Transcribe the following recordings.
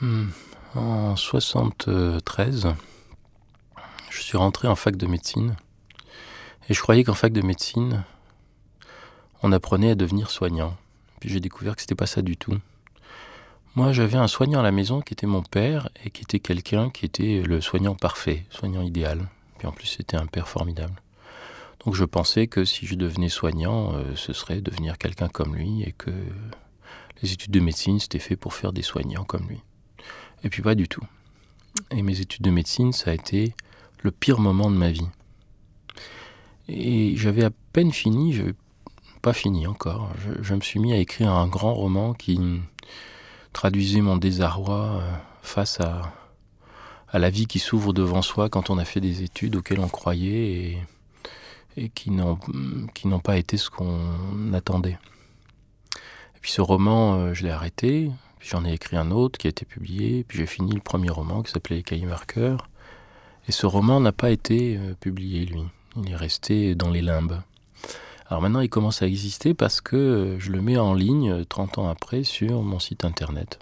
Hmm. En 73, je suis rentré en fac de médecine. Et je croyais qu'en fac de médecine, on apprenait à devenir soignant. Puis j'ai découvert que c'était pas ça du tout. Moi, j'avais un soignant à la maison qui était mon père et qui était quelqu'un qui était le soignant parfait, soignant idéal. Puis en plus, c'était un père formidable. Donc je pensais que si je devenais soignant, euh, ce serait devenir quelqu'un comme lui et que les études de médecine, c'était fait pour faire des soignants comme lui. Et puis pas du tout. Et mes études de médecine, ça a été le pire moment de ma vie. Et j'avais à peine fini, je pas fini encore. Je, me suis mis à écrire un grand roman qui traduisait mon désarroi euh, face à, à la vie qui s'ouvre devant soi quand on a fait des études auxquelles on croyait et, et qui n'ont pas été ce qu'on attendait. Et puis ce roman, euh, je l'ai arrêté, j'en ai écrit un autre qui a été publié, puis j'ai fini le premier roman qui s'appelait Les Cahiers Marqueurs. Et ce roman n'a pas été euh, publié, lui. Il est resté dans les limbes. Alors maintenant, il commence à exister parce que je le mets en ligne 30 ans après sur mon site internet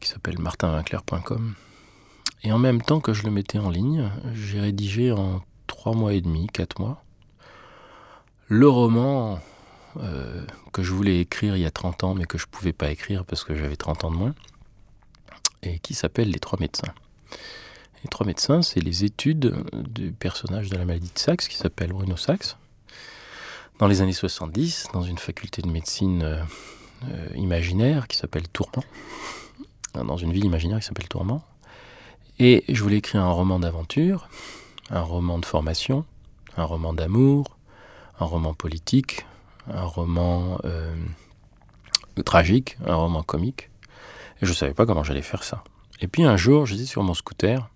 qui s'appelle martinvinclair.com. Et en même temps que je le mettais en ligne, j'ai rédigé en 3 mois et demi, 4 mois, le roman euh, que je voulais écrire il y a 30 ans mais que je ne pouvais pas écrire parce que j'avais 30 ans de moins, et qui s'appelle Les Trois médecins. Les Trois médecins, c'est les études du personnage de la maladie de Saxe qui s'appelle Bruno Saxe dans les années 70, dans une faculté de médecine euh, euh, imaginaire qui s'appelle Tourment, dans une ville imaginaire qui s'appelle Tourment. Et je voulais écrire un roman d'aventure, un roman de formation, un roman d'amour, un roman politique, un roman euh, tragique, un roman comique. Et je ne savais pas comment j'allais faire ça. Et puis un jour, j'étais sur mon scooter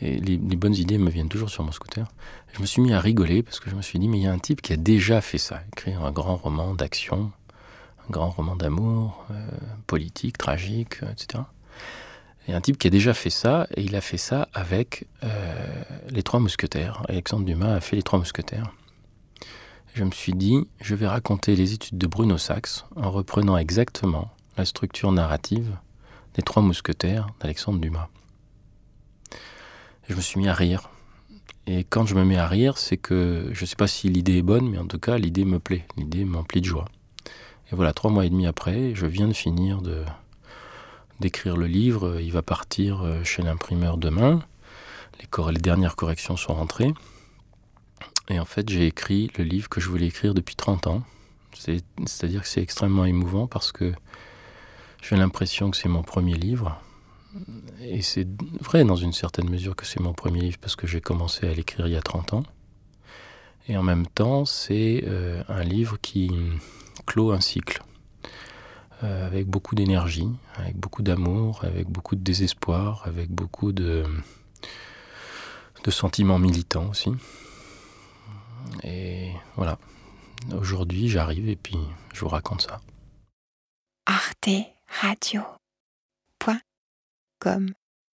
et les, bonnes idées me viennent toujours sur mon scooter. Je me suis mis à rigoler parce que je me suis dit, mais il y a un type qui a déjà fait ça, écrire un grand roman d'action, un grand roman d'amour, euh, politique, tragique, euh, etc. Il y a un type qui a déjà fait ça, et il a fait ça avec les Trois Mousquetaires. Alexandre Dumas a fait les Trois Mousquetaires. Je me suis dit, je vais raconter les études de Bruno Sachs en reprenant exactement la structure narrative des Trois Mousquetaires d'Alexandre Dumas je me suis mis à rire. Et quand je me mets à rire, c'est que je ne sais pas si l'idée est bonne, mais en tout cas, l'idée me plaît. L'idée m'emplit de joie. Et voilà, trois mois et demi après, je viens de finir d'écrire le livre. Il va partir euh, chez l'imprimeur demain. Les dernières corrections sont rentrées. Et en fait, j'ai écrit le livre que je voulais écrire depuis 30 ans. C'est-à-dire que c'est extrêmement émouvant parce que j'ai l'impression que c'est mon premier livre et c'est vrai dans une certaine mesure que c'est mon premier livre parce que j'ai commencé à l'écrire il y a 30 ans. Et en même temps, c'est euh, un livre qui clôt un cycle euh, avec beaucoup d'énergie, avec beaucoup d'amour, avec beaucoup de désespoir, avec beaucoup de, de sentiments militants aussi. Voilà, aujourd'hui j'arrive et puis je vous raconte ça. Arte Radio comme